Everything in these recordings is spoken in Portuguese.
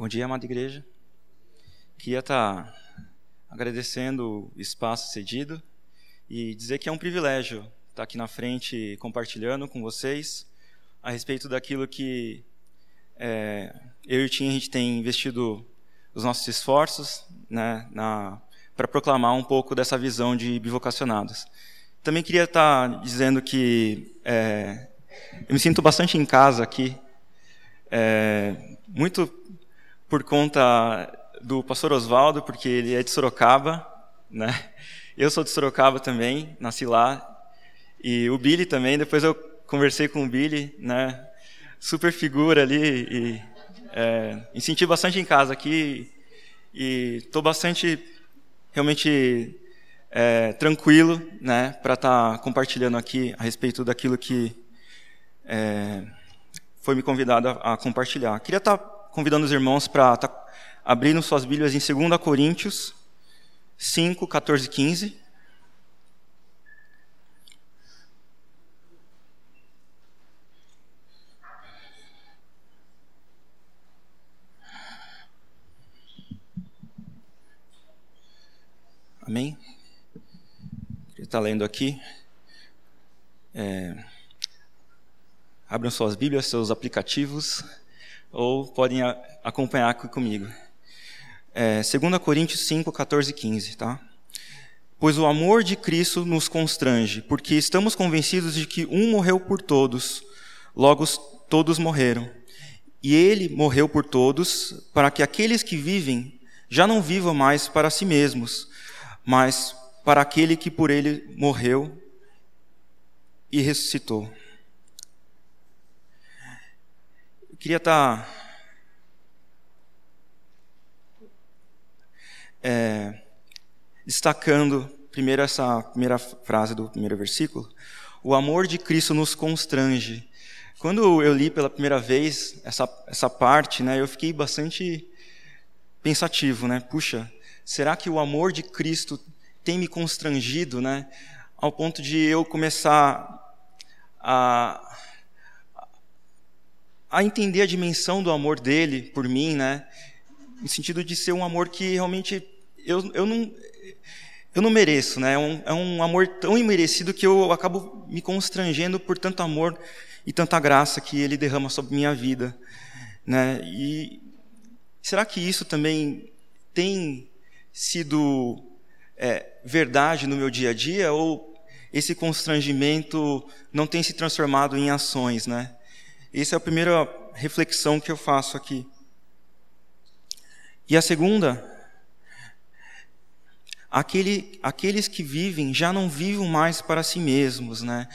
Bom dia, amada igreja. Queria estar agradecendo o espaço cedido e dizer que é um privilégio estar aqui na frente compartilhando com vocês a respeito daquilo que é, eu e o Tim a gente tem investido os nossos esforços né, para proclamar um pouco dessa visão de bivocacionados. Também queria estar dizendo que é, eu me sinto bastante em casa aqui, é, muito por conta do pastor Oswaldo, porque ele é de Sorocaba, né? Eu sou de Sorocaba também, nasci lá. E o Billy também, depois eu conversei com o Billy, né? Super figura ali e é, me senti bastante em casa aqui e estou bastante realmente é, tranquilo, né, para estar tá compartilhando aqui a respeito daquilo que é, foi me convidado a, a compartilhar. Queria estar tá convidando os irmãos para tá abrindo suas Bíblias em 2 Coríntios 5, 14 e 15. Amém? Ele está lendo aqui. É, abram suas Bíblias, seus aplicativos, ou podem acompanhar comigo. É, 2 Coríntios 5, 14 e 15, tá? Pois o amor de Cristo nos constrange, porque estamos convencidos de que um morreu por todos, logo todos morreram. E ele morreu por todos, para que aqueles que vivem já não vivam mais para si mesmos, mas para aquele que por ele morreu e ressuscitou. Eu queria estar é, destacando primeiro essa primeira frase do primeiro versículo. O amor de Cristo nos constrange. Quando eu li pela primeira vez essa, essa parte, né, eu fiquei bastante pensativo, né? Puxa, será que o amor de Cristo tem me constrangido, né? Ao ponto de eu começar a, a entender a dimensão do amor dele por mim, né? No sentido de ser um amor que realmente eu, eu não eu não mereço, né? É um, é um amor tão imerecido que eu acabo me constrangendo por tanto amor e tanta graça que ele derrama sobre minha vida, né? E será que isso também tem sido é, verdade no meu dia a dia ou esse constrangimento não tem se transformado em ações, né? Essa é a primeira reflexão que eu faço aqui. E a segunda, aquele, aqueles que vivem já não vivem mais para si mesmos, né?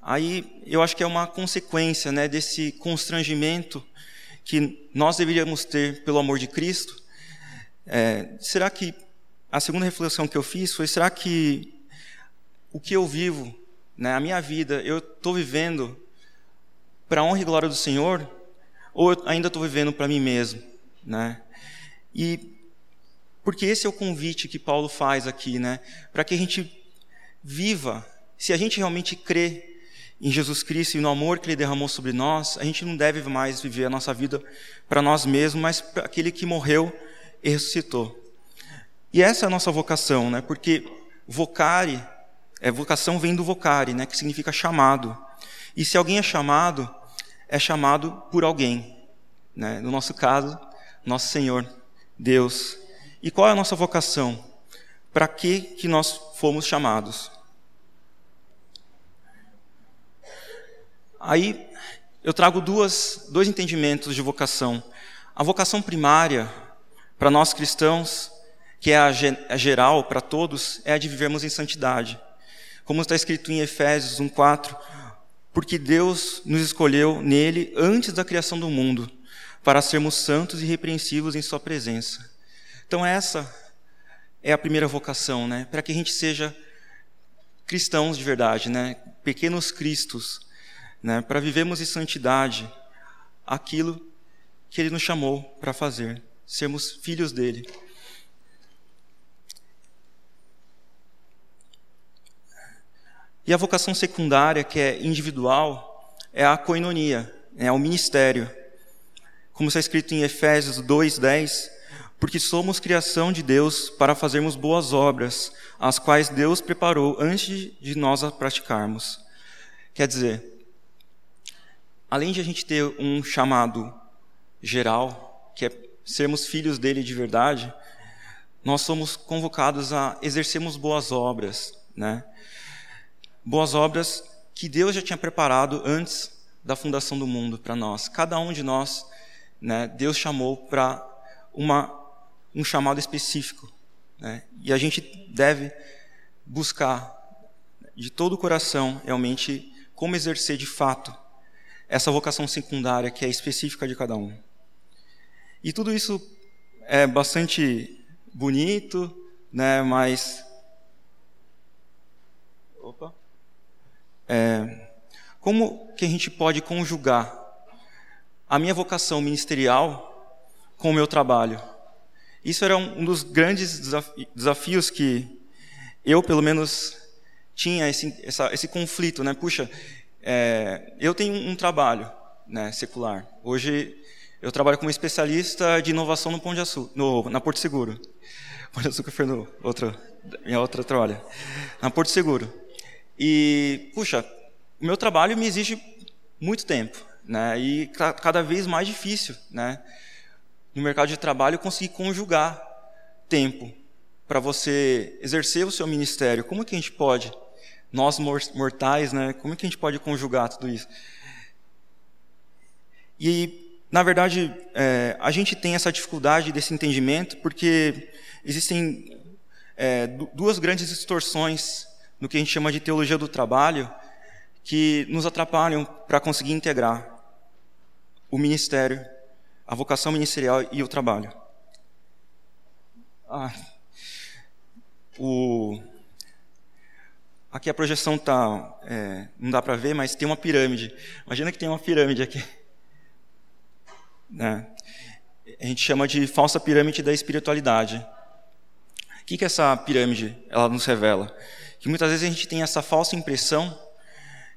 Aí eu acho que é uma consequência, né, desse constrangimento que nós deveríamos ter pelo amor de Cristo, é, será que a segunda reflexão que eu fiz foi: será que o que eu vivo, né, a minha vida, eu estou vivendo para a honra e glória do Senhor, ou eu ainda estou vivendo para mim mesmo, né? E porque esse é o convite que Paulo faz aqui, né? Para que a gente viva, se a gente realmente crê em Jesus Cristo e no amor que Ele derramou sobre nós, a gente não deve mais viver a nossa vida para nós mesmos, mas para aquele que morreu e ressuscitou. E essa é a nossa vocação, né? Porque vocare, é, vocação vem do vocare, né? Que significa chamado. E se alguém é chamado, é chamado por alguém, né? No nosso caso, nosso Senhor, Deus. E qual é a nossa vocação? Para que que nós fomos chamados? Aí eu trago duas, dois entendimentos de vocação. A vocação primária para nós cristãos, que é a, geral para todos, é a de vivermos em santidade. Como está escrito em Efésios 1:4, porque Deus nos escolheu nele antes da criação do mundo, para sermos santos e repreensivos em sua presença. Então essa é a primeira vocação, né? Para que a gente seja cristãos de verdade, né? Pequenos cristos, né? Para vivermos em santidade aquilo que ele nos chamou para fazer sermos filhos dele. E a vocação secundária, que é individual, é a coinonia, é o ministério. como está escrito em Efésios 2:10, porque somos criação de Deus para fazermos boas obras, as quais Deus preparou antes de nós a praticarmos. Quer dizer, além de a gente ter um chamado geral, que é sermos filhos dele de verdade, nós somos convocados a exercermos boas obras, né? Boas obras que Deus já tinha preparado antes da fundação do mundo para nós. Cada um de nós, né, Deus chamou para um chamado específico, né? E a gente deve buscar de todo o coração realmente como exercer de fato essa vocação secundária que é específica de cada um. E tudo isso é bastante bonito, né? Mas opa, é, como que a gente pode conjugar a minha vocação ministerial com o meu trabalho? Isso era um dos grandes desafios que eu, pelo menos, tinha esse, essa, esse conflito, né? Puxa, é, eu tenho um trabalho né, secular. Hoje eu trabalho como especialista de inovação no Pão de Açúcar, no, na Porto Seguro. Pão de Açúcar foi no outro, minha outra trabalha. Na Porto Seguro. E, puxa, o meu trabalho me exige muito tempo, né? E cada vez mais difícil, né? No mercado de trabalho conseguir conjugar tempo para você exercer o seu ministério. Como que a gente pode, nós mortais, né? Como que a gente pode conjugar tudo isso? E na verdade, é, a gente tem essa dificuldade desse entendimento porque existem é, duas grandes distorções no que a gente chama de teologia do trabalho, que nos atrapalham para conseguir integrar o ministério, a vocação ministerial e o trabalho. Ah, o, aqui a projeção tá, é, não dá para ver, mas tem uma pirâmide. Imagina que tem uma pirâmide aqui. Né? A gente chama de falsa pirâmide da espiritualidade. O que, que essa pirâmide ela nos revela? Que muitas vezes a gente tem essa falsa impressão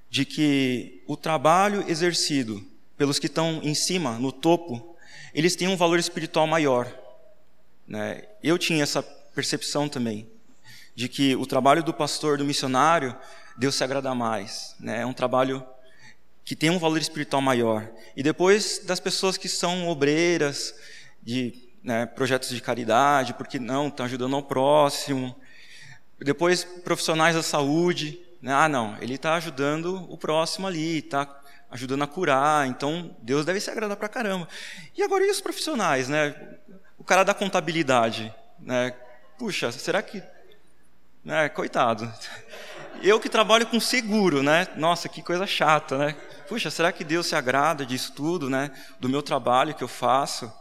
de que o trabalho exercido pelos que estão em cima, no topo, eles têm um valor espiritual maior. Né? Eu tinha essa percepção também, de que o trabalho do pastor, do missionário, Deus se agrada mais. Né? É um trabalho que tem um valor espiritual maior. E depois das pessoas que são obreiras, de né, projetos de caridade, porque não, estão ajudando ao próximo, depois, profissionais da saúde. Né? Ah, não, ele está ajudando o próximo ali, está ajudando a curar, então Deus deve se agradar para caramba. E agora e os profissionais, né? O cara da contabilidade, né? Puxa, será que, né? Coitado. Eu que trabalho com seguro, né? Nossa, que coisa chata, né? Puxa, será que Deus se agrada disso tudo, né? Do meu trabalho que eu faço?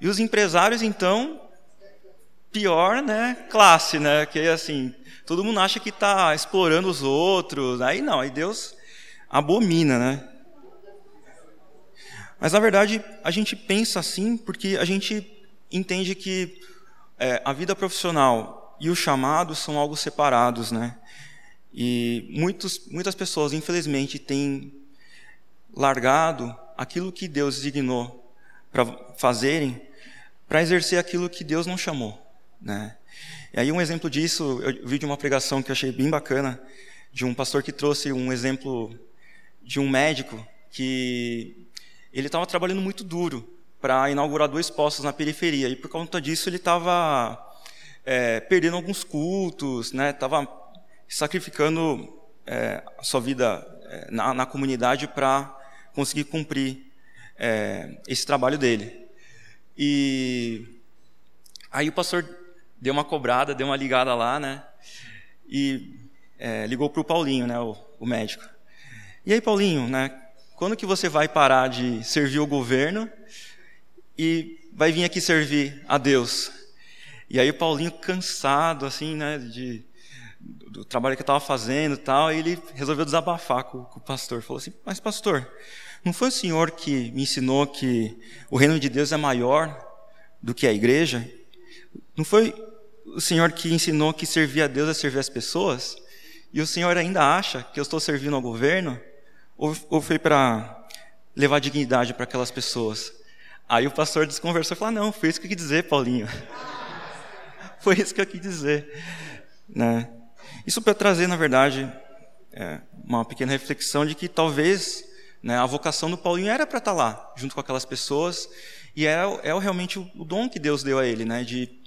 E os empresários, então, pior, né, classe, né, que assim, todo mundo acha que está explorando os outros, aí não, aí Deus abomina, né. Mas na verdade a gente pensa assim porque a gente entende que é, a vida profissional e o chamado são algo separados, né. E muitos, muitas pessoas, infelizmente, têm largado aquilo que Deus designou para fazerem, para exercer aquilo que Deus não chamou. Né? E aí um exemplo disso, eu vi de uma pregação que eu achei bem bacana, de um pastor que trouxe um exemplo de um médico que ele estava trabalhando muito duro para inaugurar dois postos na periferia e por conta disso ele estava é, perdendo alguns cultos, né? Estava sacrificando é, a sua vida é, na, na comunidade para conseguir cumprir é, esse trabalho dele. E aí o pastor deu uma cobrada, deu uma ligada lá, né? E é, ligou para o Paulinho, né, o, o, médico. E aí, Paulinho, né? Quando que você vai parar de servir o governo e vai vir aqui servir a Deus? E aí o Paulinho cansado, assim, né, de, do trabalho que eu estava fazendo e tal, ele resolveu desabafar com, com o pastor. Falou assim, mas pastor, não foi o senhor que me ensinou que o reino de Deus é maior do que a igreja? Não foi o Senhor que ensinou que servir a Deus é servir as pessoas? E o Senhor ainda acha que eu estou servindo ao governo? Ou, ou foi para levar dignidade para aquelas pessoas? Aí o pastor desconversou e falou: ah, Não, foi isso que eu quis dizer, Paulinho. foi isso que eu quis dizer. Né? Isso para trazer, na verdade, é, uma pequena reflexão de que talvez né, a vocação do Paulinho era para estar tá lá, junto com aquelas pessoas, e é, é realmente o, o dom que Deus deu a ele, né, de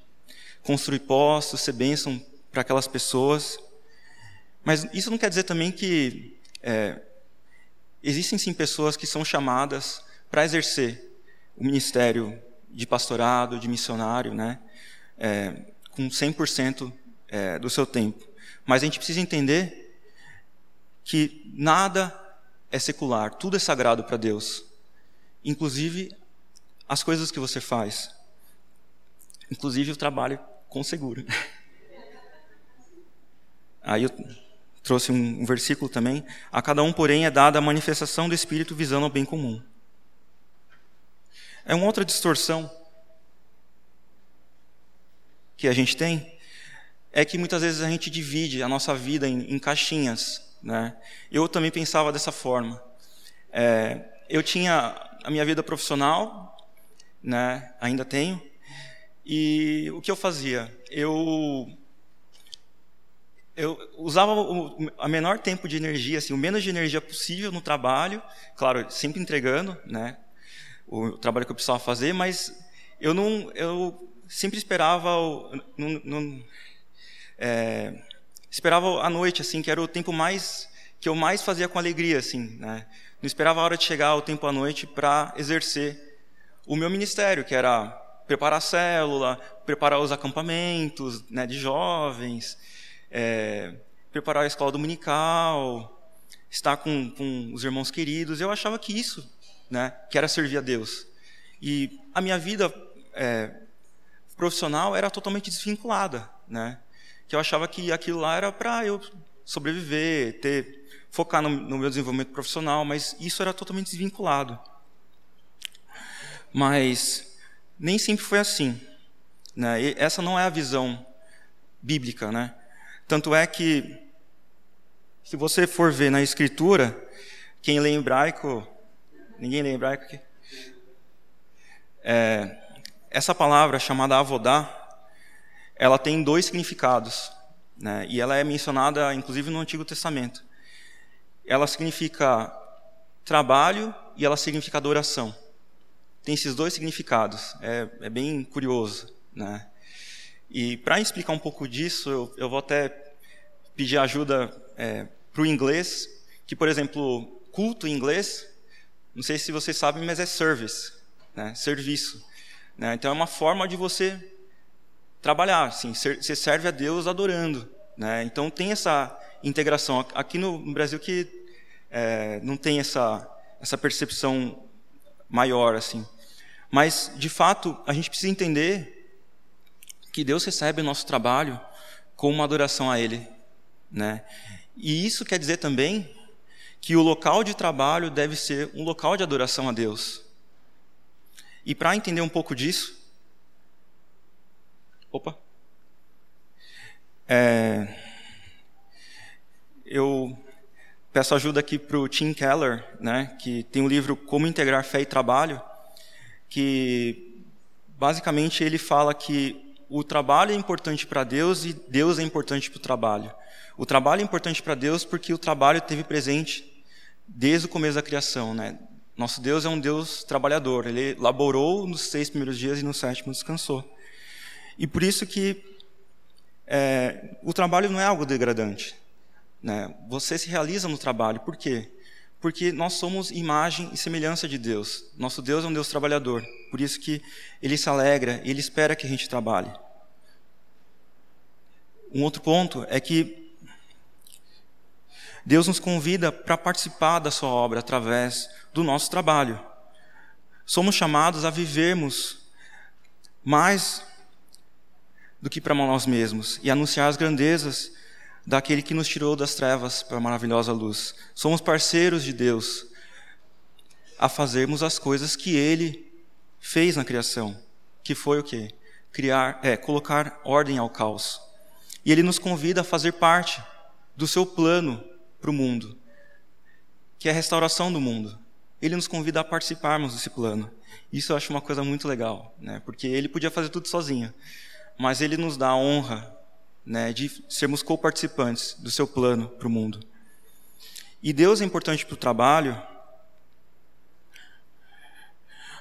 construir postos, ser bênção para aquelas pessoas. Mas isso não quer dizer também que é, existem sim pessoas que são chamadas para exercer o ministério de pastorado, de missionário, né, é, com 100% é, do seu tempo. Mas a gente precisa entender que nada é secular, tudo é sagrado para Deus, inclusive as coisas que você faz, inclusive o trabalho com seguro. Aí eu trouxe um, versículo também. A cada um, porém, é dada a manifestação do Espírito visando o bem comum. É uma outra distorção que a gente tem, é que muitas vezes a gente divide a nossa vida em, em caixinhas. Né? Eu também pensava dessa forma. É, eu tinha a minha vida profissional, né? ainda tenho, e o que eu fazia? Eu eu usava o a menor tempo de energia, assim, o menos de energia possível no trabalho, claro, sempre entregando, né, o trabalho que eu precisava fazer, mas eu não, eu sempre esperava, não, não, é, esperava a noite, assim, que era o tempo mais que eu mais fazia com alegria, assim, né? Não esperava a hora de chegar o tempo à noite para exercer o meu ministério, que era preparar a célula, preparar os acampamentos, né, de jovens, é, preparar a escola dominical, estar com, com os irmãos queridos. Eu achava que isso, né, que era servir a Deus. E a minha vida é, profissional era totalmente desvinculada, né? que eu achava que aquilo lá era para eu sobreviver, ter focar no, no, meu desenvolvimento profissional, mas isso era totalmente desvinculado. Mas nem sempre foi assim. Né? E essa não é a visão bíblica. Né? Tanto é que, se você for ver na Escritura, quem lê hebraico. Ninguém lê hebraico aqui? É, essa palavra chamada avodá, ela tem dois significados, né? e ela é mencionada inclusive no Antigo Testamento. Ela significa trabalho e ela significa adoração. Tem esses dois significados, é, é bem curioso. Né? E para explicar um pouco disso, eu, eu vou até pedir ajuda é, para o inglês, que, por exemplo, culto em inglês, não sei se vocês sabem, mas é service, né? serviço. Né? Então é uma forma de você trabalhar, assim, você serve a Deus adorando. Né? Então tem essa integração. Aqui no Brasil que é, não tem essa, essa percepção maior, assim. Mas, de fato, a gente precisa entender que Deus recebe o nosso trabalho como uma adoração a Ele. Né? E isso quer dizer também que o local de trabalho deve ser um local de adoração a Deus. E para entender um pouco disso, Opa. É, eu peço ajuda aqui para o Tim Keller, né, que tem um livro Como Integrar Fé e Trabalho, que basicamente ele fala que o trabalho é importante para Deus e Deus é importante para o trabalho. O trabalho é importante para Deus porque o trabalho teve presente desde o começo da criação. Né? Nosso Deus é um Deus trabalhador. Ele laborou nos seis primeiros dias e no sétimo descansou. E por isso que é, o trabalho não é algo degradante. Né? Você se realiza no trabalho. Por quê? Porque nós somos imagem e semelhança de Deus. Nosso Deus é um Deus trabalhador. Por isso que Ele se alegra e Ele espera que a gente trabalhe. Um outro ponto é que Deus nos convida para participar da sua obra através do nosso trabalho. Somos chamados a vivermos mais do que para nós mesmos e anunciar as grandezas daquele que nos tirou das trevas para a maravilhosa luz. Somos parceiros de Deus a fazermos as coisas que Ele fez na criação, que foi o quê? Criar, é, colocar ordem ao caos. E Ele nos convida a fazer parte do seu plano para o mundo, que é a restauração do mundo. ele nos convida a participarmos desse plano. Isso eu acho uma coisa muito legal, né? porque ele podia fazer tudo sozinho, mas ele nos dá a honra né, de sermos co-participantes do seu plano para o mundo. E Deus é importante para o trabalho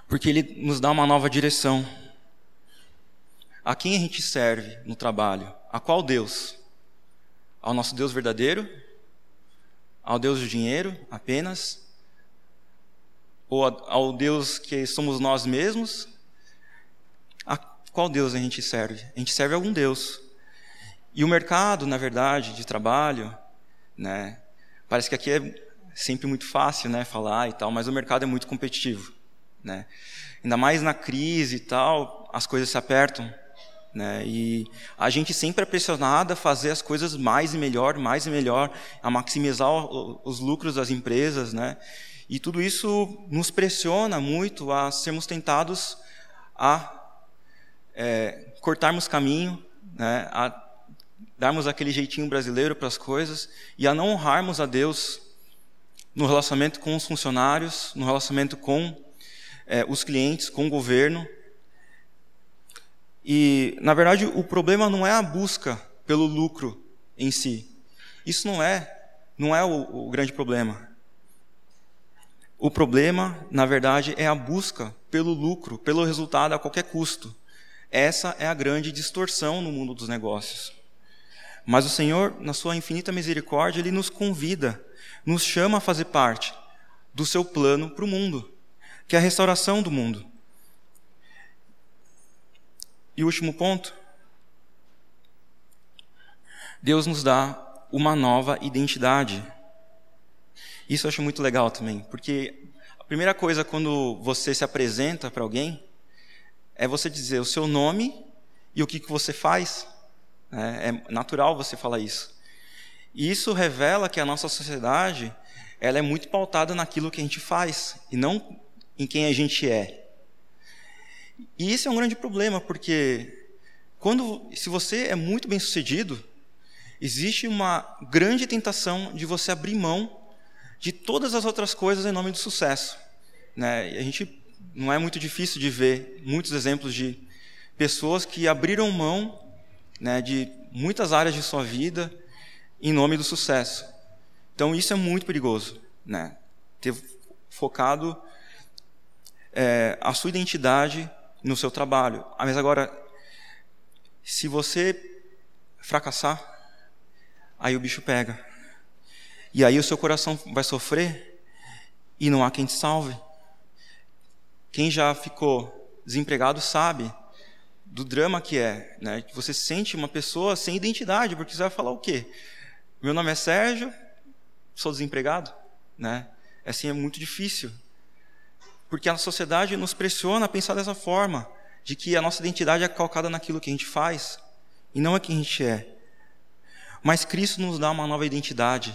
porque ele nos dá uma nova direção. A quem a gente serve no trabalho? A qual Deus? Ao nosso Deus verdadeiro? Ao Deus do dinheiro apenas? Ou ao Deus que somos nós mesmos? A qual Deus a gente serve? A gente serve a algum Deus. E o mercado, na verdade, de trabalho, né? Parece que aqui é sempre muito fácil, né, falar e tal, mas o mercado é muito competitivo, né? Ainda mais na crise e tal, as coisas se apertam, né? E a gente sempre é pressionado a fazer as coisas mais e melhor, mais e melhor, a maximizar os lucros das empresas, né? E tudo isso nos pressiona muito a sermos tentados a é, cortarmos caminho, né? A darmos aquele jeitinho brasileiro para as coisas e a não honrarmos a Deus no relacionamento com os funcionários, no relacionamento com é, os clientes, com o governo. E, na verdade, o problema não é a busca pelo lucro em si. Isso não é, não é o, o grande problema. O problema, na verdade, é a busca pelo lucro, pelo resultado a qualquer custo. Essa é a grande distorção no mundo dos negócios. Mas o Senhor, na sua infinita misericórdia, ele nos convida, nos chama a fazer parte do seu plano para o mundo, que é a restauração do mundo. E último ponto. Deus nos dá uma nova identidade. Isso eu acho muito legal também, porque a primeira coisa quando você se apresenta para alguém é você dizer o seu nome e o que, que você faz. É, é natural você falar isso. E isso revela que a nossa sociedade ela é muito pautada naquilo que a gente faz e não em quem a gente é. E isso é um grande problema, porque quando, se você é muito bem sucedido, existe uma grande tentação de você abrir mão de todas as outras coisas em nome do sucesso. Né? A gente não é muito difícil de ver muitos exemplos de pessoas que abriram mão né, de muitas áreas de sua vida em nome do sucesso. Então isso é muito perigoso, né? Ter focado é, a sua identidade no seu trabalho. Ah, mas agora, se você fracassar, aí o bicho pega. E aí o seu coração vai sofrer e não há quem te salve. Quem já ficou desempregado sabe do drama que é, né? Que você sente uma pessoa sem identidade, porque você vai falar o quê? Meu nome é Sérgio, sou desempregado, né? Assim é muito difícil. Porque a sociedade nos pressiona a pensar dessa forma, de que a nossa identidade é calcada naquilo que a gente faz e não é quem a gente é. Mas Cristo nos dá uma nova identidade.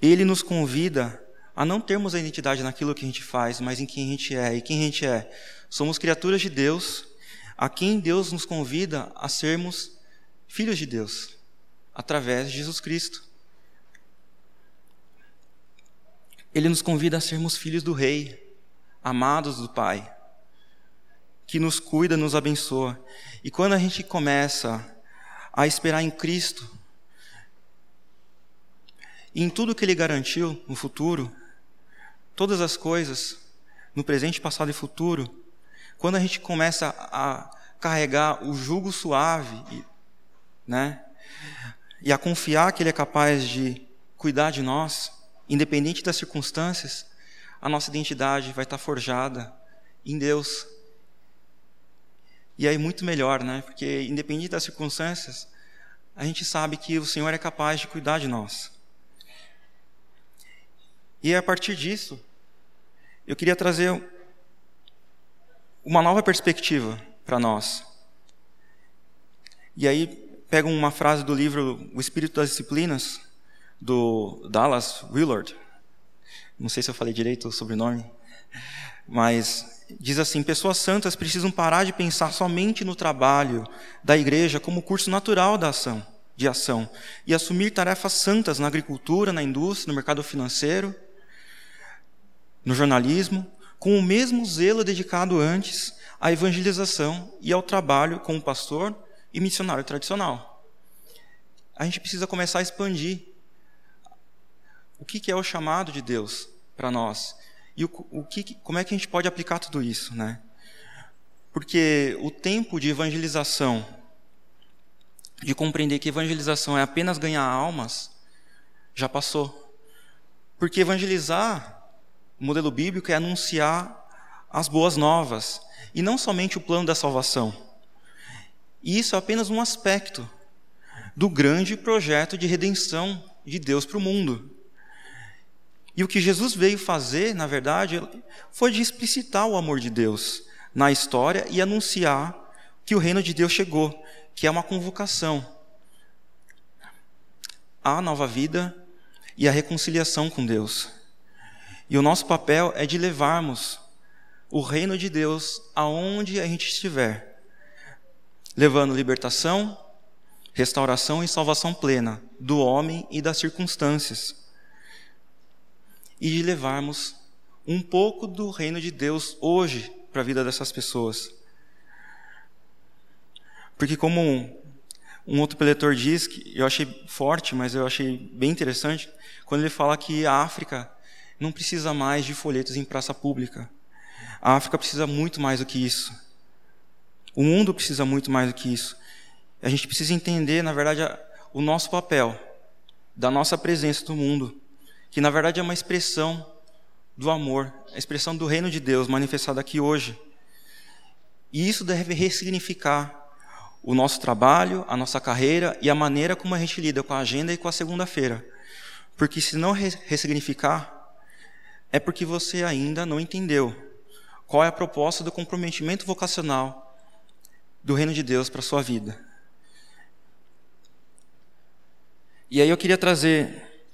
Ele nos convida a não termos a identidade naquilo que a gente faz, mas em quem a gente é. E quem a gente é? Somos criaturas de Deus, a quem Deus nos convida a sermos filhos de Deus, através de Jesus Cristo. Ele nos convida a sermos filhos do Rei, amados do Pai, que nos cuida, nos abençoa. E quando a gente começa a esperar em Cristo, em tudo que Ele garantiu no futuro, todas as coisas, no presente, passado e futuro, quando a gente começa a carregar o jugo suave, né? E a confiar que Ele é capaz de cuidar de nós, independente das circunstâncias, a nossa identidade vai estar forjada em Deus. E aí muito melhor, né? Porque independente das circunstâncias, a gente sabe que o Senhor é capaz de cuidar de nós. E a partir disso, eu queria trazer uma nova perspectiva para nós. E aí pego uma frase do livro O Espírito das Disciplinas do Dallas Willard. Não sei se eu falei direito o sobrenome, mas diz assim: pessoas santas precisam parar de pensar somente no trabalho da igreja como curso natural da ação, de ação, e assumir tarefas santas na agricultura, na indústria, no mercado financeiro, no jornalismo, com o mesmo zelo dedicado antes à evangelização e ao trabalho como pastor e missionário tradicional. A gente precisa começar a expandir o que é o chamado de Deus para nós e o, o que, como é que a gente pode aplicar tudo isso, né? Porque o tempo de evangelização, de compreender que evangelização é apenas ganhar almas, já passou. Porque evangelizar, o modelo bíblico é anunciar as boas novas e não somente o plano da salvação. E isso é apenas um aspecto do grande projeto de redenção de Deus para o mundo. E o que Jesus veio fazer, na verdade, foi de explicitar o amor de Deus na história e anunciar que o reino de Deus chegou, que é uma convocação à nova vida e à reconciliação com Deus. E o nosso papel é de levarmos o reino de Deus aonde a gente estiver, levando libertação, restauração e salvação plena do homem e das circunstâncias e de levarmos um pouco do reino de Deus hoje para a vida dessas pessoas. Porque como um, um outro preletor diz, que eu achei forte, mas eu achei bem interessante, quando ele fala que a África não precisa mais de folhetos em praça pública. A África precisa muito mais do que isso. O mundo precisa muito mais do que isso. A gente precisa entender, na verdade, o nosso papel, da nossa presença no mundo que na verdade é uma expressão do amor, a expressão do reino de Deus manifestada aqui hoje. E isso deve ressignificar o nosso trabalho, a nossa carreira e a maneira como a gente lida com a agenda e com a segunda-feira. Porque se não ressignificar, é porque você ainda não entendeu qual é a proposta do comprometimento vocacional do reino de Deus para a sua vida. E aí eu queria trazer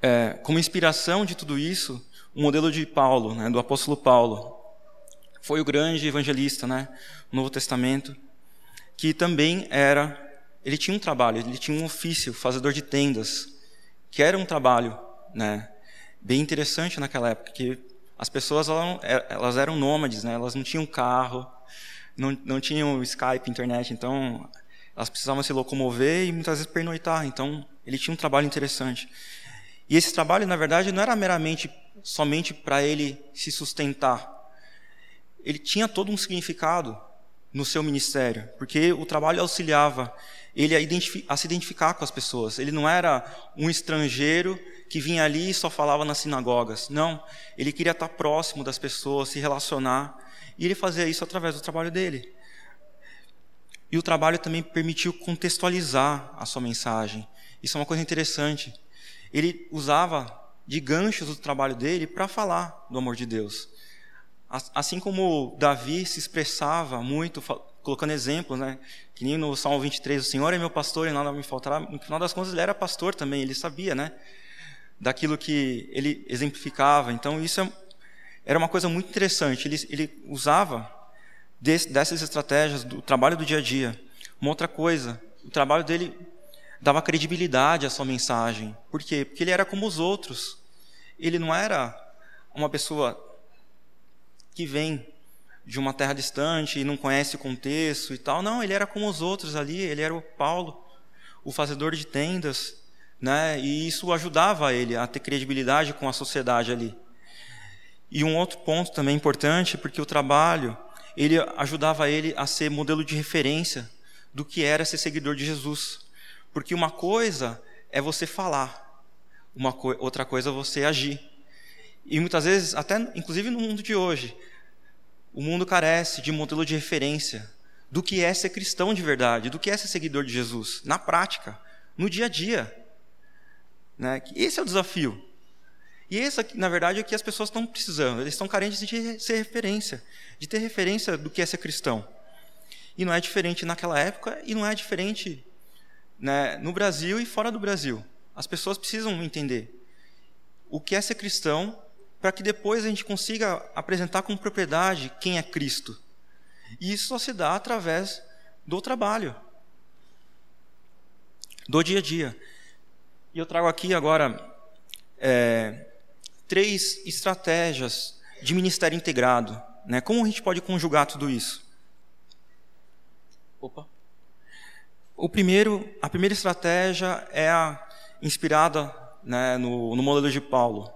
é, como inspiração de tudo isso, o modelo de Paulo, né, do apóstolo Paulo. Foi o grande evangelista né, no Novo Testamento, que também era. Ele tinha um trabalho, ele tinha um ofício, fazedor de tendas, que era um trabalho né, bem interessante naquela época, que as pessoas elas, elas eram nômades, né, elas não tinham carro, não, não tinham Skype, internet, então elas precisavam se locomover e muitas vezes pernoitar. Então ele tinha um trabalho interessante. E esse trabalho, na verdade, não era meramente somente para ele se sustentar. Ele tinha todo um significado no seu ministério, porque o trabalho auxiliava ele a, a, se identificar com as pessoas. Ele não era um estrangeiro que vinha ali e só falava nas sinagogas. Não, ele queria estar próximo das pessoas, se relacionar, e ele fazia isso através do trabalho dele. E o trabalho também permitiu contextualizar a sua mensagem. Isso é uma coisa interessante ele usava de ganchos do trabalho dele para falar do amor de Deus. Assim como Davi se expressava muito, colocando exemplos, né? Que nem no Salmo 23, o Senhor é meu pastor e nada me faltará. No final das contas, ele era pastor também, ele sabia, né? Daquilo que ele exemplificava. Então, isso é, era uma coisa muito interessante. Ele, ele usava desse, dessas estratégias do trabalho do dia a dia. Uma outra coisa, o trabalho dele dava credibilidade à sua mensagem. Por quê? Porque ele era como os outros. Ele não era uma pessoa que vem de uma terra distante e não conhece o contexto e tal. Não, ele era como os outros ali. Ele era o Paulo, o fazedor de tendas, né? E isso ajudava ele a ter credibilidade com a sociedade ali. E um outro ponto também importante, porque o trabalho ele ajudava ele a ser modelo de referência do que era ser seguidor de Jesus. Porque uma coisa é você falar, uma co outra coisa é você agir. E muitas vezes, até inclusive no mundo de hoje, o mundo carece de modelo de referência do que é ser cristão de verdade, do que é ser seguidor de Jesus, na prática, no dia a dia. Né? Esse é o desafio. E esse, na verdade, é o que as pessoas estão precisando. Eles estão carentes de ser referência, de ter referência do que é ser cristão. E não é diferente naquela época e não é diferente né, no Brasil e fora do Brasil. As pessoas precisam entender o que é ser cristão para que depois a gente consiga apresentar com propriedade quem é Cristo. E isso só se dá através do trabalho, do dia a dia. E eu trago aqui agora é, três estratégias de ministério integrado. Né? Como a gente pode conjugar tudo isso? Opa. O primeiro, a primeira estratégia é a inspirada né, no, no, modelo de Paulo,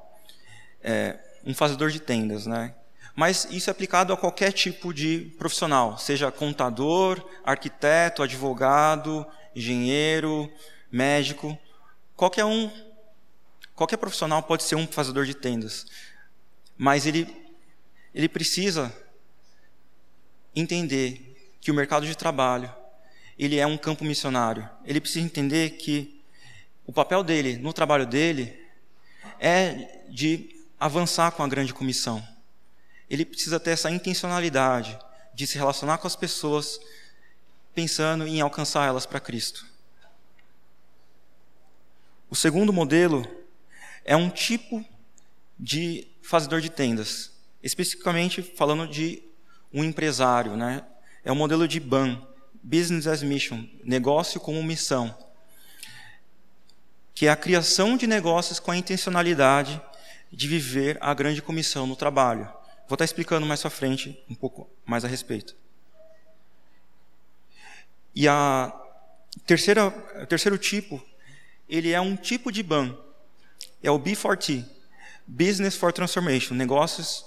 é, um fazedor de tendas, né? Mas isso é aplicado a qualquer tipo de profissional, seja contador, arquiteto, advogado, engenheiro, médico, qualquer um, qualquer profissional pode ser um fazedor de tendas, mas ele ele precisa entender que o mercado de trabalho ele é um campo missionário. Ele precisa entender que o papel dele no trabalho dele é de avançar com a grande comissão. Ele precisa ter essa intencionalidade de se relacionar com as pessoas pensando em alcançar elas para Cristo. O segundo modelo é um tipo de fazedor de tendas, especificamente falando de um empresário, né? É um modelo de BAM, Business as Mission, negócio como missão, que é a criação de negócios com a intencionalidade de viver a grande comissão no trabalho. Vou estar explicando mais para frente um pouco mais a respeito. E a terceira, o terceiro tipo, ele é um tipo de BAN. É o B4T, Business for Transformation, negócios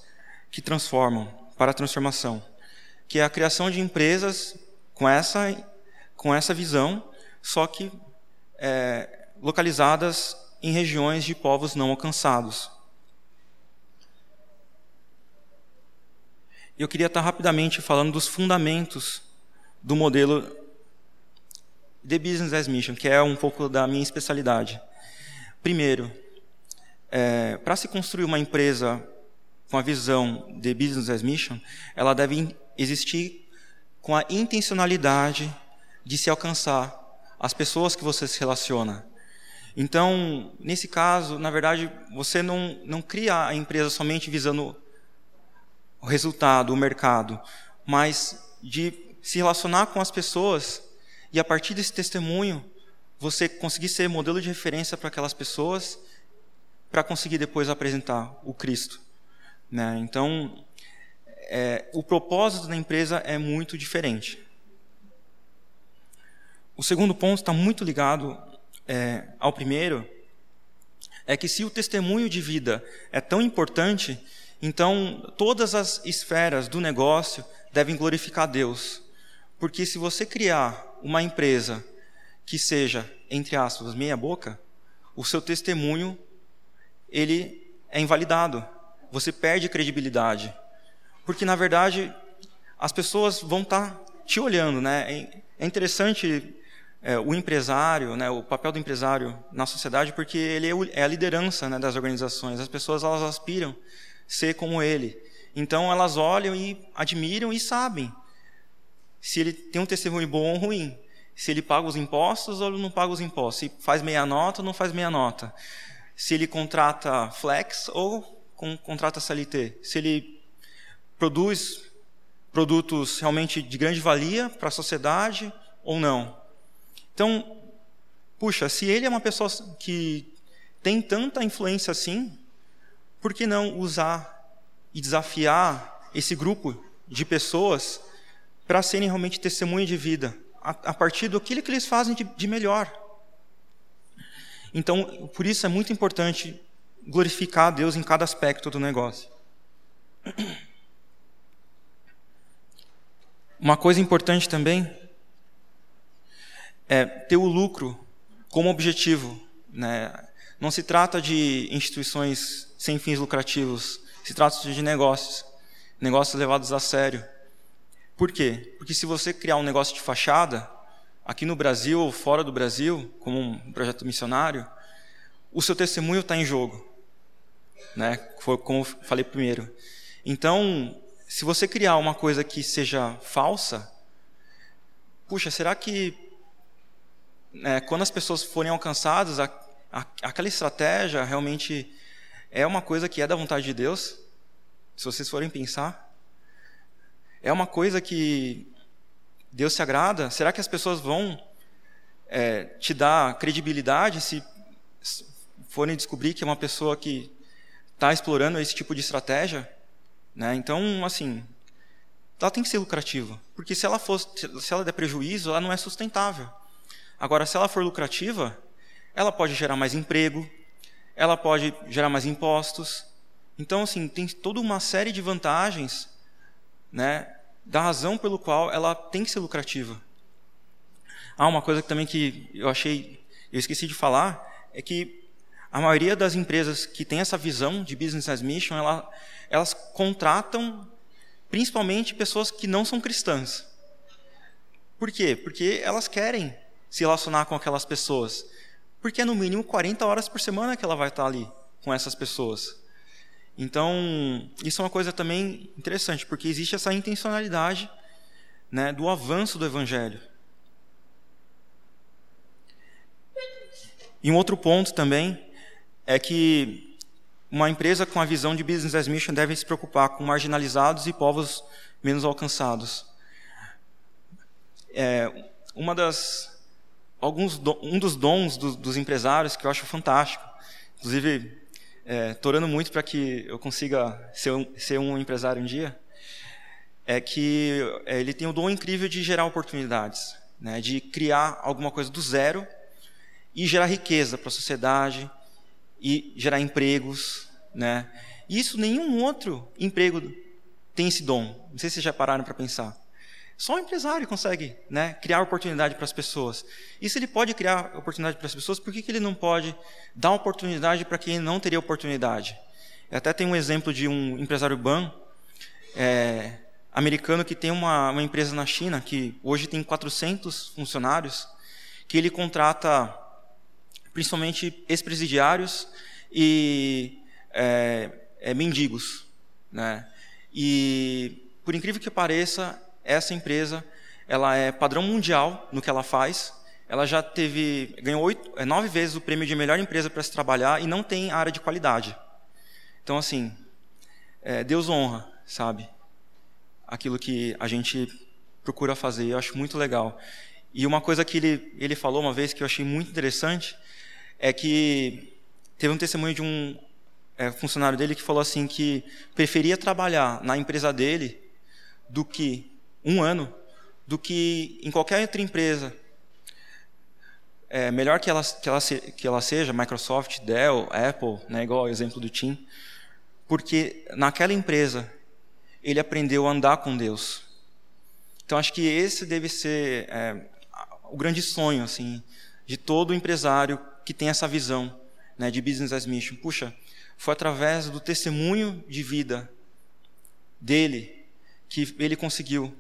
que transformam para a transformação, que é a criação de empresas com essa com essa visão, só que é, localizadas em regiões de povos não alcançados. Eu queria estar rapidamente falando dos fundamentos do modelo The Business as Mission, que é um pouco da minha especialidade. Primeiro, é, para se construir uma empresa com a visão de Business as Mission, ela deve existir com a intencionalidade de se alcançar as pessoas que você se relaciona. Então, nesse caso, na verdade, você não, não cria a empresa somente visando o resultado, o mercado, mas de se relacionar com as pessoas e a partir desse testemunho, você conseguir ser modelo de referência para aquelas pessoas, para conseguir depois apresentar o Cristo. Né? Então, é, o propósito da empresa é muito diferente. O segundo ponto está muito ligado é, ao primeiro, é que se o testemunho de vida é tão importante, então todas as esferas do negócio devem glorificar Deus. Porque se você criar uma empresa que seja, entre aspas, meia boca, o seu testemunho ele é invalidado. Você perde credibilidade. Porque na verdade as pessoas vão estar tá te olhando, né? É, é interessante é, o empresário, né, o papel do empresário na sociedade, porque ele é, é a liderança né, das organizações. As pessoas elas aspiram ser como ele. Então elas olham e admiram e sabem se ele tem um testemunho bom ou ruim. Se ele paga os impostos ou não paga os impostos. Se faz meia nota ou não faz meia nota. Se ele contrata flex ou com, contrata CLT. Se ele produz produtos realmente de grande valia para a sociedade ou não. Então, puxa, se ele é uma pessoa que tem tanta influência assim, por que não usar e desafiar esse grupo de pessoas para serem realmente testemunha de vida, a, a partir do que eles fazem de, de melhor. Então, por isso é muito importante glorificar a Deus em cada aspecto do negócio. Uma coisa importante também é ter o lucro como objetivo. Né? Não se trata de instituições sem fins lucrativos, se trata de negócios, negócios levados a sério. Por quê? Porque se você criar um negócio de fachada, aqui no Brasil ou fora do Brasil, como um projeto missionário, o seu testemunho está em jogo. Né? Foi como eu falei primeiro. Então, se você criar uma coisa que seja falsa, puxa, será que né, quando as pessoas forem alcançadas, a, a, aquela estratégia realmente é uma coisa que é da vontade de Deus? Se vocês forem pensar. É uma coisa que Deus se agrada? Será que as pessoas vão é, te dar credibilidade se forem descobrir que é uma pessoa que está explorando esse tipo de estratégia, né? Então, assim, ela tem que ser lucrativa, porque se ela for, se ela der prejuízo, ela não é sustentável. Agora, se ela for lucrativa, ela pode gerar mais emprego, ela pode gerar mais impostos. Então, assim, tem toda uma série de vantagens, né, da razão pelo qual ela tem que ser lucrativa. Ah, uma coisa também que eu achei, eu esqueci de falar, é que a maioria das empresas que tem essa visão de business as mission, ela, elas contratam principalmente pessoas que não são cristãs. Por quê? Porque elas querem se relacionar com aquelas pessoas. Porque é no mínimo 40 horas por semana que ela vai estar ali com essas pessoas. Então, isso é uma coisa também interessante, porque existe essa intencionalidade né, do avanço do evangelho. E um outro ponto também é que uma empresa com a visão de business as mission deve se preocupar com marginalizados e povos menos alcançados. É, uma das alguns um dos dons do, dos empresários que eu acho fantástico, inclusive é, orando muito para que eu consiga ser um, ser um empresário um dia, é que é, ele tem o dom incrível de gerar oportunidades, né, de criar alguma coisa do zero e gerar riqueza para a sociedade e gerar empregos, né? Isso nenhum outro emprego tem esse dom. Não sei se vocês já pararam para pensar. Só um empresário consegue né, criar oportunidade para as pessoas. E se ele pode criar oportunidade para as pessoas, por que, que ele não pode dar oportunidade para quem não teria oportunidade? Eu até tem um exemplo de um empresário ban é, americano que tem uma, uma empresa na China que hoje tem 400 funcionários, que ele contrata principalmente ex-presidiários e é, é, mendigos. Né? E, por incrível que pareça, essa empresa ela é padrão mundial no que ela faz. Ela já teve ganhou oito, é, nove vezes o prêmio de melhor empresa para se trabalhar e não tem área de qualidade. Então, assim, é, Deus honra, sabe? Aquilo que a gente procura fazer. Eu acho muito legal. E uma coisa que ele, ele falou uma vez que eu achei muito interessante é que teve um testemunho de um é, funcionário dele que falou assim que preferia trabalhar na empresa dele do que um ano do que em qualquer outra empresa. É melhor que ela, que ela, que ela seja Microsoft, Dell, Apple, né, igual o exemplo do Tim, porque naquela empresa ele aprendeu a andar com Deus. Então acho que esse deve ser é, o grande sonho assim de todo empresário que tem essa visão né, de business as mission. Puxa, foi através do testemunho de vida dele que ele conseguiu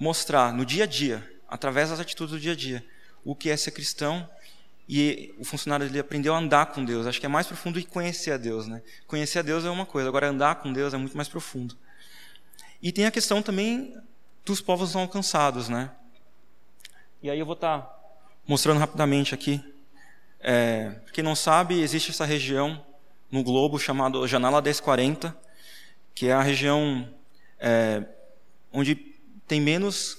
mostrar no dia a dia, através das atitudes do dia a dia, o que é ser cristão e o funcionário dele aprendeu a andar com Deus. Acho que é mais profundo que conhecer a Deus, né? Conhecer a Deus é uma coisa, agora andar com Deus é muito mais profundo. E tem a questão também dos povos não alcançados, né? E aí eu vou estar mostrando rapidamente aqui é, quem não sabe, existe essa região no globo chamada Janela 1040, que é a região é, onde tem menos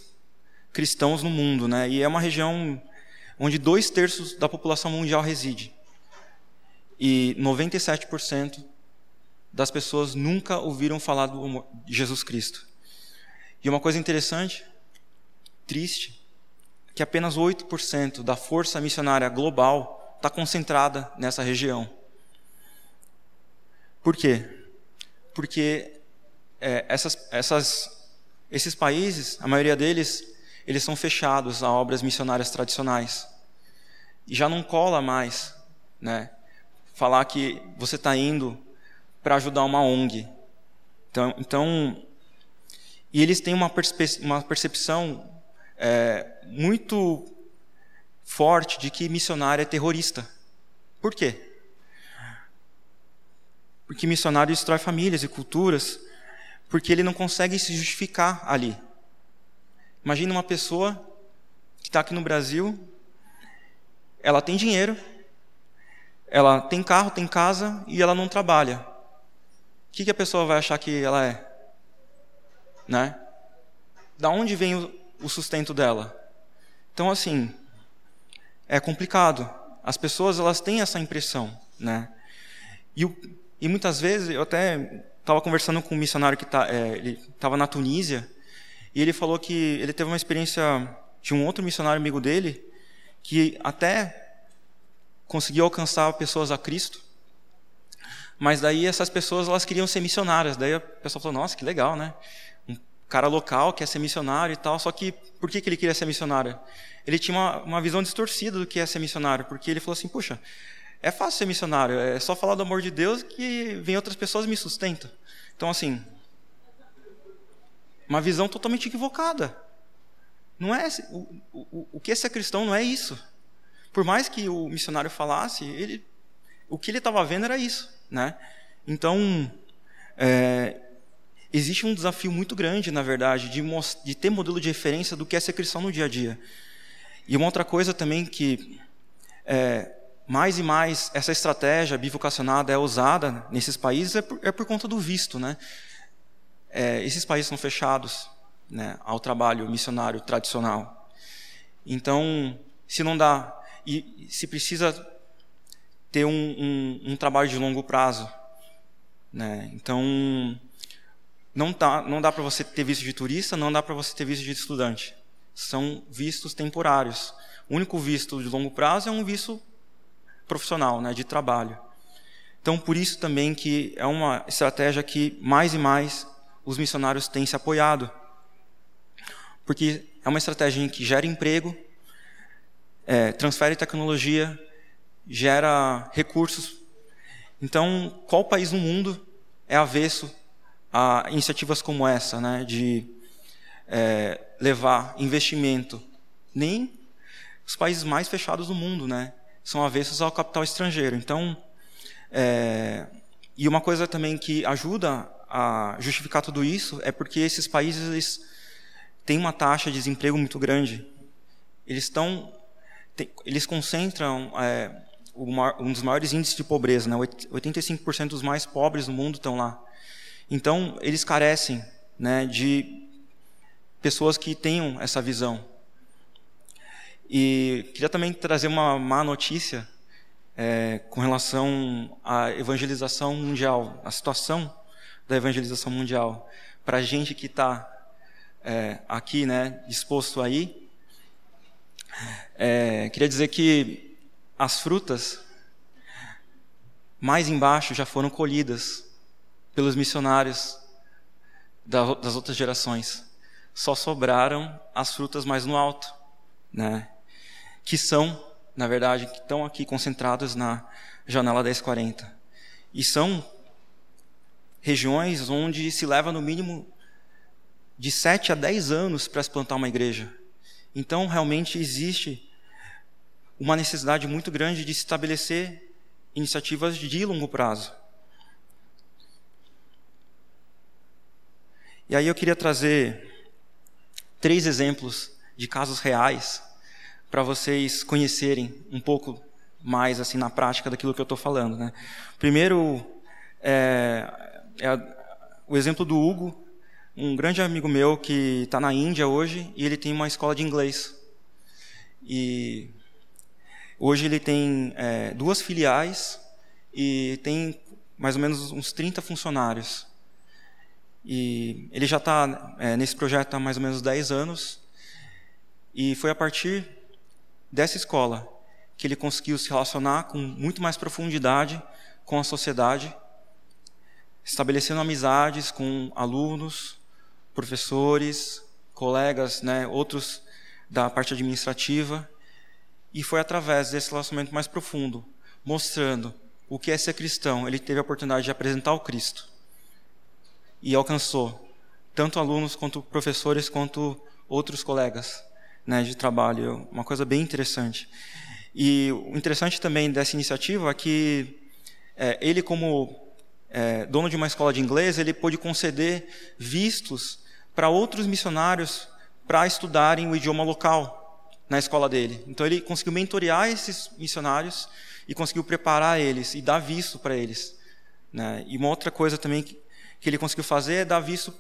cristãos no mundo, né? E é uma região onde dois terços da população mundial reside. E 97% das pessoas nunca ouviram falar de Jesus Cristo. E uma coisa interessante, triste, que apenas 8% da força missionária global está concentrada nessa região. Por quê? Porque é, essas, essas, esses países, a maioria deles, eles são fechados a obras missionárias tradicionais. E já não cola mais né, falar que você está indo para ajudar uma ONG. Então, então, e eles têm uma, uma percepção é, muito forte de que missionário é terrorista. Por quê? Porque missionário destrói famílias e culturas, porque ele não consegue se justificar ali. Imagina uma pessoa que está aqui no Brasil, ela tem dinheiro, ela tem carro, tem casa e ela não trabalha. O que, que a pessoa vai achar que ela é? Né? Da onde vem o, sustento dela? Então, assim, é complicado. As pessoas elas têm essa impressão, né? E, E muitas vezes, eu até estava conversando com um missionário que tá, é, ele estava na Tunísia, e ele falou que ele teve uma experiência de um outro missionário amigo dele, que até conseguiu alcançar pessoas a Cristo, mas daí essas pessoas elas queriam ser missionárias. Daí a pessoa falou: Nossa, que legal, né? Um cara local quer ser missionário e tal. Só que por que, que ele queria ser missionário? Ele tinha uma, uma visão distorcida do que é ser missionário, porque ele falou assim: Puxa, é fácil ser missionário, é só falar do amor de Deus que vem outras pessoas e me sustentam. Então, assim, uma visão totalmente equivocada. Não é o, o, o que é ser cristão não é isso. Por mais que o missionário falasse, ele, o que ele estava vendo era isso. Né? Então, é, existe um desafio muito grande, na verdade, de, de, ter modelo de referência do que é ser cristão no dia a dia. E uma outra coisa também que é, mais e mais essa estratégia bivocacionada é usada nesses países é por, é por conta do visto. Né? É, esses países são fechados né, ao trabalho missionário tradicional. Então, se não dá, e se precisa ter um, um, um trabalho de longo prazo. Né? Então, não, tá, não dá para você ter visto de turista, não dá para você ter visto de estudante. São vistos temporários. O único visto de longo prazo é um visto profissional, né, de trabalho. Então, por isso também que é uma estratégia que mais e mais os missionários têm se apoiado. Porque é uma estratégia que gera emprego, é, transfere tecnologia, gera recursos. Então, qual país no mundo é avesso a iniciativas como essa, né, de é, levar investimento? Nem os países mais fechados do mundo, né, são avessos ao capital estrangeiro. Então, é, e uma coisa também que ajuda a justificar tudo isso é porque esses países eles têm uma taxa de desemprego muito grande. Eles estão, eles concentram é, um dos maiores índices de pobreza, né? 85% dos mais pobres do mundo estão lá. Então, eles carecem né, de pessoas que tenham essa visão. E queria também trazer uma má notícia é, com relação à evangelização mundial, a situação da evangelização mundial. Para a gente que está é, aqui, né, disposto aí, é, queria dizer que as frutas mais embaixo já foram colhidas pelos missionários das outras gerações. Só sobraram as frutas mais no alto, né? Que são, na verdade, que estão aqui concentradas na janela 1040. E são regiões onde se leva no mínimo de 7 a 10 anos para se plantar uma igreja. Então, realmente existe uma necessidade muito grande de estabelecer iniciativas de longo prazo. E aí eu queria trazer três exemplos de casos reais para vocês conhecerem um pouco mais assim na prática daquilo que eu estou falando. Né? Primeiro é, é, o exemplo do Hugo, um grande amigo meu que está na Índia hoje e ele tem uma escola de inglês. E Hoje ele tem é, duas filiais e tem mais ou menos uns 30 funcionários. E ele já está é, nesse projeto há mais ou menos 10 anos. E foi a partir dessa escola que ele conseguiu se relacionar com muito mais profundidade com a sociedade, estabelecendo amizades com alunos, professores, colegas, né, outros da parte administrativa. E foi através desse relacionamento mais profundo, mostrando o que é ser cristão, ele teve a oportunidade de apresentar o Cristo. E alcançou tanto alunos quanto professores quanto outros colegas né, de trabalho. Uma coisa bem interessante. E o interessante também dessa iniciativa é que é, ele, como é, dono de uma escola de inglês, ele pôde conceder vistos para outros missionários para estudarem o idioma local na escola dele. Então ele conseguiu mentorear esses missionários e conseguiu preparar eles e dar visto para eles. Né? E uma outra coisa também que, que, ele conseguiu fazer é dar visto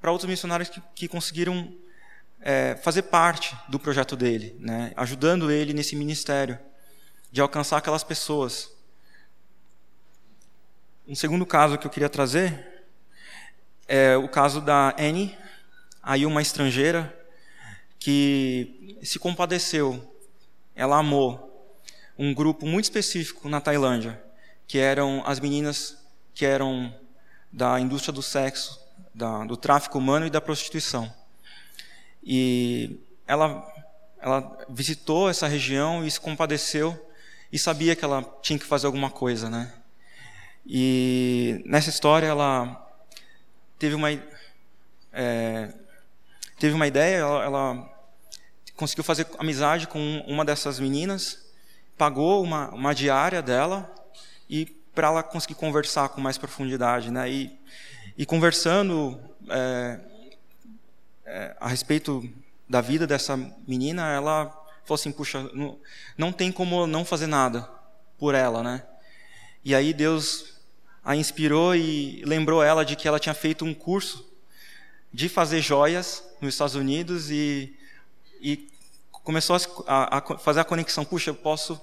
para outros missionários que, que conseguiram é, fazer parte do projeto dele, né? ajudando ele nesse ministério de alcançar aquelas pessoas. Um segundo caso que eu queria trazer é o caso da Annie, aí uma estrangeira que se compadeceu, ela amou um grupo muito específico na Tailândia, que eram as meninas que eram da indústria do sexo, da, do tráfico humano e da prostituição. E ela, ela visitou essa região e se compadeceu e sabia que ela tinha que fazer alguma coisa, né? E nessa história ela teve uma é, teve uma ideia, ela, ela, conseguiu fazer amizade com uma dessas meninas, pagou uma, uma diária dela e para ela conseguir conversar com mais profundidade, né? E, e conversando é, é, a respeito da vida dessa menina, ela falou assim: puxa, não, não tem como não fazer nada por ela, né? E aí Deus a inspirou e lembrou ela de que ela tinha feito um curso de fazer joias nos Estados Unidos e, e começou a, a, fazer a conexão. Puxa, eu posso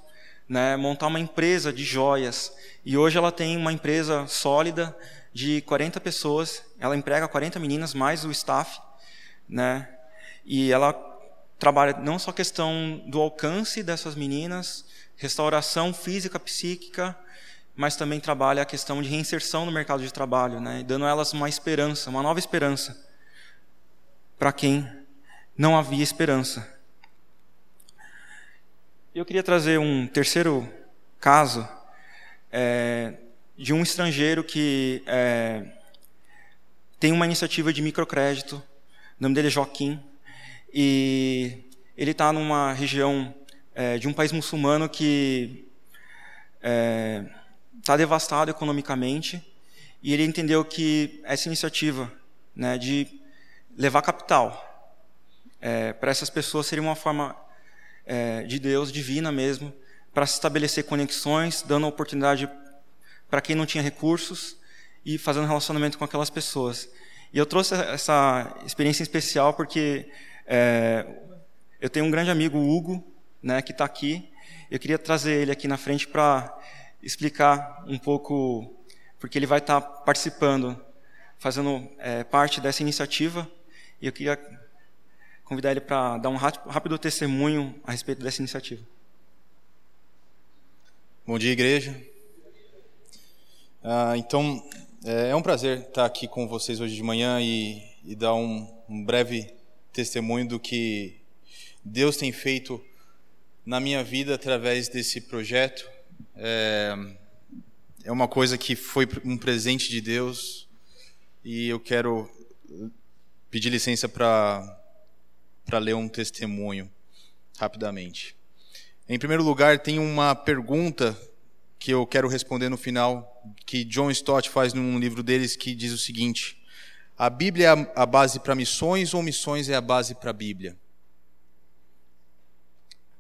né, montar uma empresa de joias. E hoje ela tem uma empresa sólida de 40 pessoas. Ela emprega 40 meninas mais o staff, né? E ela trabalha não só a questão do alcance dessas meninas, restauração física, psíquica, mas também trabalha a questão de reinserção no mercado de trabalho, né? dando a elas uma esperança, uma nova esperança para quem não havia esperança. Eu queria trazer um terceiro caso é, de um estrangeiro que é, tem uma iniciativa de microcrédito, o nome dele é Joaquim, e ele está numa região é, de um país muçulmano que está é, devastado economicamente, e ele entendeu que essa iniciativa né, de levar capital é, para essas pessoas seria uma forma é, de Deus, divina mesmo, para se estabelecer conexões, dando oportunidade para quem não tinha recursos e fazendo relacionamento com aquelas pessoas. E eu trouxe essa experiência especial porque é, eu tenho um grande amigo, o Hugo, né, que está aqui. Eu queria trazer ele aqui na frente para explicar um pouco, porque ele vai estar tá participando, fazendo é, parte dessa iniciativa. E eu queria convidar ele para dar um rápido testemunho a respeito dessa iniciativa. Bom dia, igreja. Ah, então, é, é um prazer estar aqui com vocês hoje de manhã e, e dar um, um breve testemunho do que Deus tem feito na minha vida através desse projeto. É, é uma coisa que foi um presente de Deus e eu quero pedir licença para ler um testemunho rapidamente. Em primeiro lugar, tem uma pergunta que eu quero responder no final, que John Stott faz num livro deles, que diz o seguinte: a Bíblia é a base para missões ou missões é a base para a Bíblia?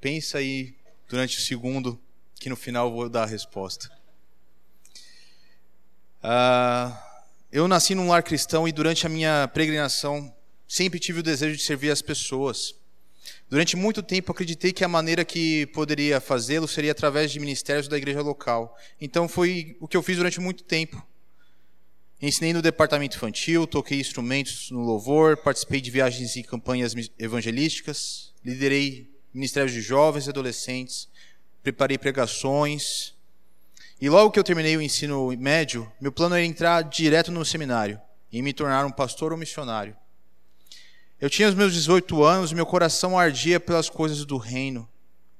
Pensa aí durante o segundo, que no final eu vou dar a resposta. Uh, eu nasci num lar cristão e durante a minha peregrinação sempre tive o desejo de servir as pessoas. Durante muito tempo acreditei que a maneira que poderia fazê-lo seria através de ministérios da igreja local. Então foi o que eu fiz durante muito tempo. Ensinei no departamento infantil, toquei instrumentos no louvor, participei de viagens e campanhas evangelísticas, liderei ministérios de jovens e adolescentes, preparei pregações. E logo que eu terminei o ensino médio, meu plano era entrar direto no seminário e me tornar um pastor ou missionário. Eu tinha os meus 18 anos e meu coração ardia pelas coisas do reino.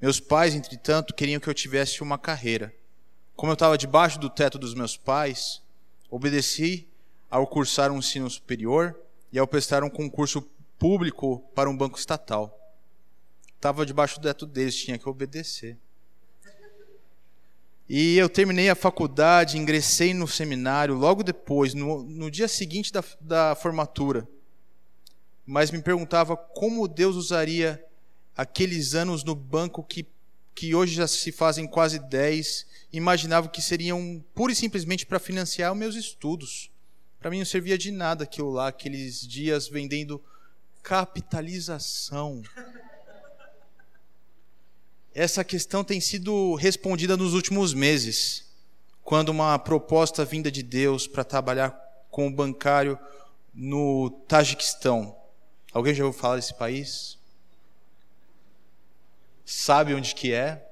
Meus pais, entretanto, queriam que eu tivesse uma carreira. Como eu estava debaixo do teto dos meus pais, Obedeci ao cursar um ensino superior e ao prestar um concurso público para um banco estatal. Estava debaixo do teto deles, tinha que obedecer. E eu terminei a faculdade, ingressei no seminário logo depois, no, no dia seguinte da, da formatura. Mas me perguntava como Deus usaria aqueles anos no banco que, que hoje já se fazem quase dez imaginava que seriam pura e simplesmente para financiar os meus estudos. Para mim não servia de nada aquilo lá, aqueles dias vendendo capitalização. Essa questão tem sido respondida nos últimos meses, quando uma proposta vinda de Deus para trabalhar com o bancário no Tajiquistão. Alguém já ouviu falar desse país? Sabe onde que é?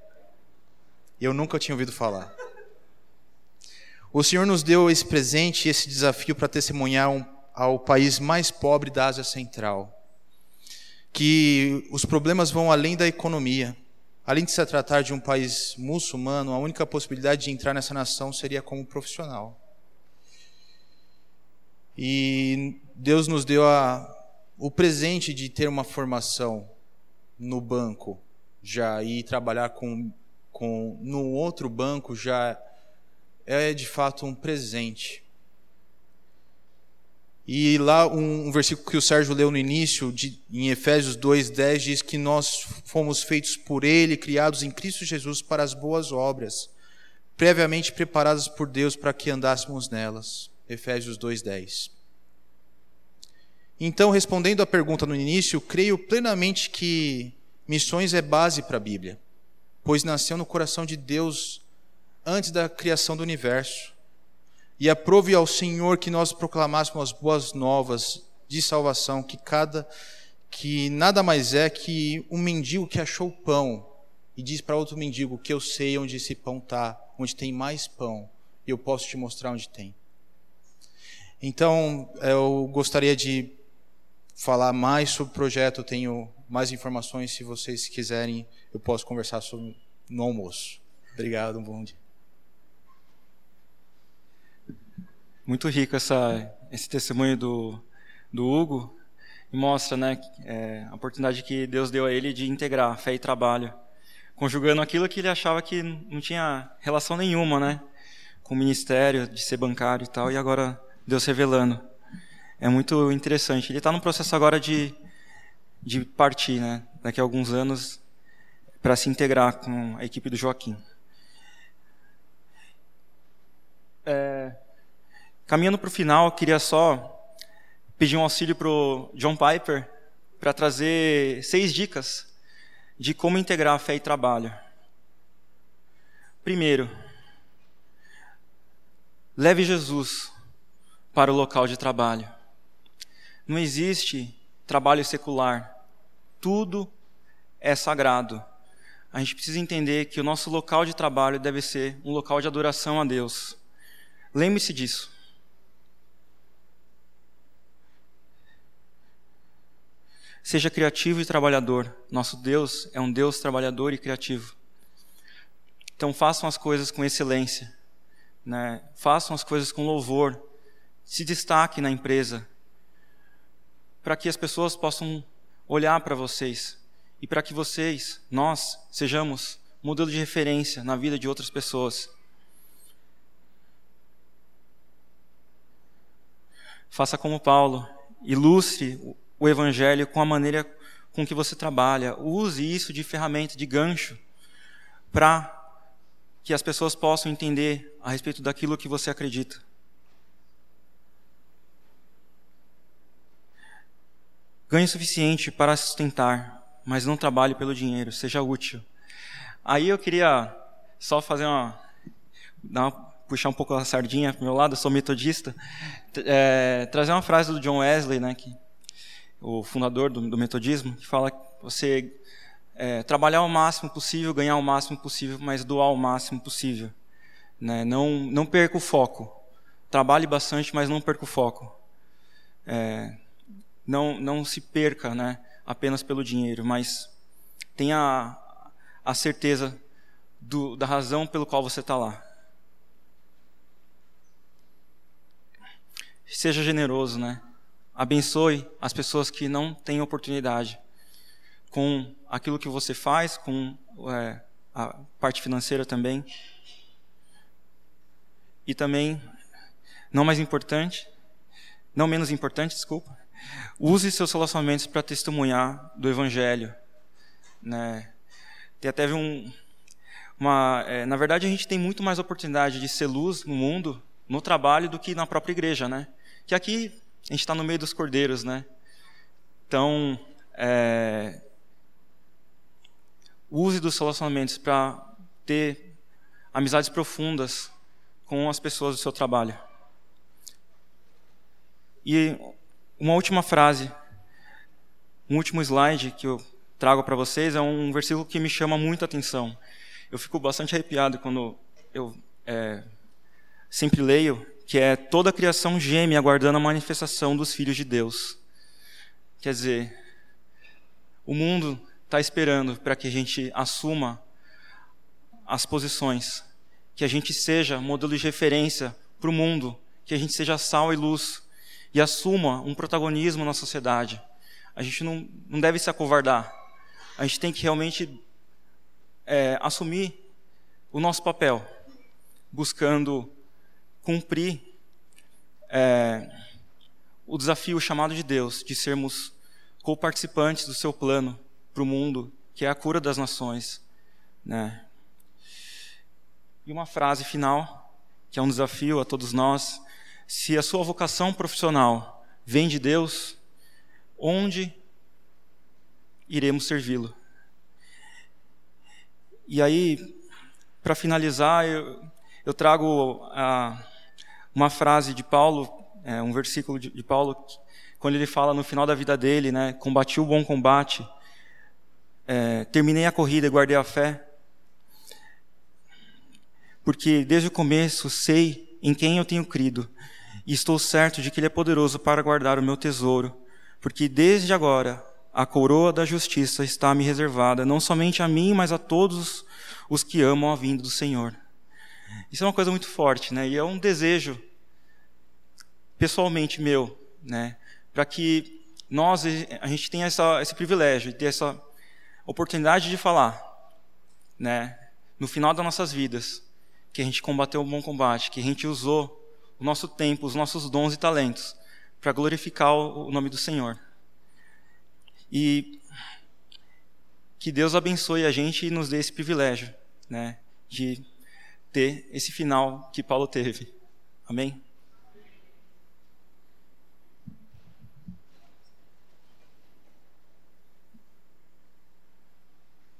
Eu nunca tinha ouvido falar. O Senhor nos deu esse presente e esse desafio para testemunhar um, ao país mais pobre da Ásia Central. Que os problemas vão além da economia. Além de se tratar de um país muçulmano, a única possibilidade de entrar nessa nação seria como profissional. E Deus nos deu a, o presente de ter uma formação no banco já e trabalhar com, com no outro banco já é de fato um presente. E lá um, um, versículo que o Sérgio leu no início, de, em Efésios 2:10 diz que nós fomos feitos por ele, criados em Cristo Jesus para as boas obras, previamente preparadas por Deus para que andássemos nelas. Efésios 2:10. Então, respondendo à pergunta no início, creio plenamente que missões é base para a Bíblia, pois nasceu no coração de Deus antes da criação do universo. E aprove ao Senhor que nós proclamássemos as boas novas de salvação, que cada que nada mais é que um mendigo que achou pão e diz para outro mendigo que eu sei onde esse pão está, onde tem mais pão, e eu posso te mostrar onde tem. Então, eu gostaria de falar mais sobre o projeto, eu tenho mais informações, se vocês quiserem, eu posso conversar sobre, no almoço. Obrigado, um bom dia. Muito rico essa, esse testemunho do, do Hugo, e mostra né, é, a oportunidade que Deus deu a ele de integrar fé e trabalho, conjugando aquilo que ele achava que não tinha relação nenhuma né, com o ministério, de ser bancário e tal, e agora Deus revelando é muito interessante. Ele está no processo agora de, de partir, né? Daqui a alguns anos, para se integrar com a equipe do Joaquim. É, caminhando para o final, queria só pedir um auxílio para o John Piper para trazer seis dicas de como integrar fé e trabalho. Primeiro, leve Jesus para o local de trabalho. Não existe trabalho secular. Tudo é sagrado. A gente precisa entender que o nosso local de trabalho deve ser um local de adoração a Deus. Lembre-se disso. Seja criativo e trabalhador. Nosso Deus é um Deus trabalhador e criativo. Então façam as coisas com excelência. Né? Façam as coisas com louvor. Se destaque na empresa para que as pessoas possam olhar para vocês e para que vocês, nós, sejamos modelo de referência na vida de outras pessoas. Faça como Paulo, ilustre o evangelho com a maneira com que você trabalha. Use isso de ferramenta, de gancho, para que as pessoas possam entender a respeito daquilo que você acredita. Ganhe suficiente para sustentar, mas não trabalhe pelo dinheiro, seja útil. Aí eu queria só fazer uma, uma puxar um pouco a sardinha para o meu lado, eu sou metodista, é, trazer uma frase do John Wesley, né, que, o fundador do, do metodismo, que fala que você é, trabalhar o máximo possível, ganhar o máximo possível, mas doar o máximo possível. Né? Não, não perca o foco. Trabalhe bastante, mas não perca o foco. É, não, não se perca né, apenas pelo dinheiro, mas tenha a, certeza do, da razão pelo qual você está lá. Seja generoso, né? Abençoe as pessoas que não têm oportunidade com aquilo que você faz, com é, a parte financeira também. E também, não mais importante, não menos importante, desculpa, Use seus relacionamentos para testemunhar do Evangelho. Né? Tem até um, uma, é, na verdade, a gente tem muito mais oportunidade de ser luz no mundo, no trabalho, do que na própria igreja, né? Que aqui a gente está no meio dos cordeiros, né? Então, é, use dos relacionamentos para ter amizades profundas com as pessoas do seu trabalho. E uma última frase, um último slide que eu trago para vocês é um versículo que me chama muita atenção. Eu fico bastante arrepiado quando eu é, sempre leio, que é toda a criação geme aguardando a manifestação dos filhos de Deus. Quer dizer, o mundo está esperando para que a gente assuma as posições, que a gente seja modelo de referência para o mundo, que a gente seja sal e luz e assuma um protagonismo na sociedade. A gente não, não deve se acovardar. A gente tem que realmente é, assumir o nosso papel, buscando cumprir é, o desafio chamado de Deus de sermos co-participantes do seu plano para o mundo, que é a cura das nações. Né? E uma frase final, que é um desafio a todos nós: se a sua vocação profissional vem de Deus, onde iremos servi-lo? E aí, para finalizar, eu, eu trago a, uma frase de Paulo, é, um versículo de, de Paulo, quando ele fala no final da vida dele, né, combati o bom combate, é, terminei a corrida e guardei a fé, porque desde o começo sei em quem eu tenho crido, e estou certo de que Ele é poderoso para guardar o meu tesouro, porque desde agora a coroa da justiça está me reservada, não somente a mim, mas a todos os que amam a vinda do Senhor. Isso é uma coisa muito forte, né? E é um desejo pessoalmente meu, né? Para que nós a gente tenha essa, esse privilégio ter essa oportunidade de falar, né? No final das nossas vidas, que a gente combateu o bom combate, que a gente usou o nosso tempo, os nossos dons e talentos para glorificar o nome do Senhor. E que Deus abençoe a gente e nos dê esse privilégio, né, de ter esse final que Paulo teve. Amém?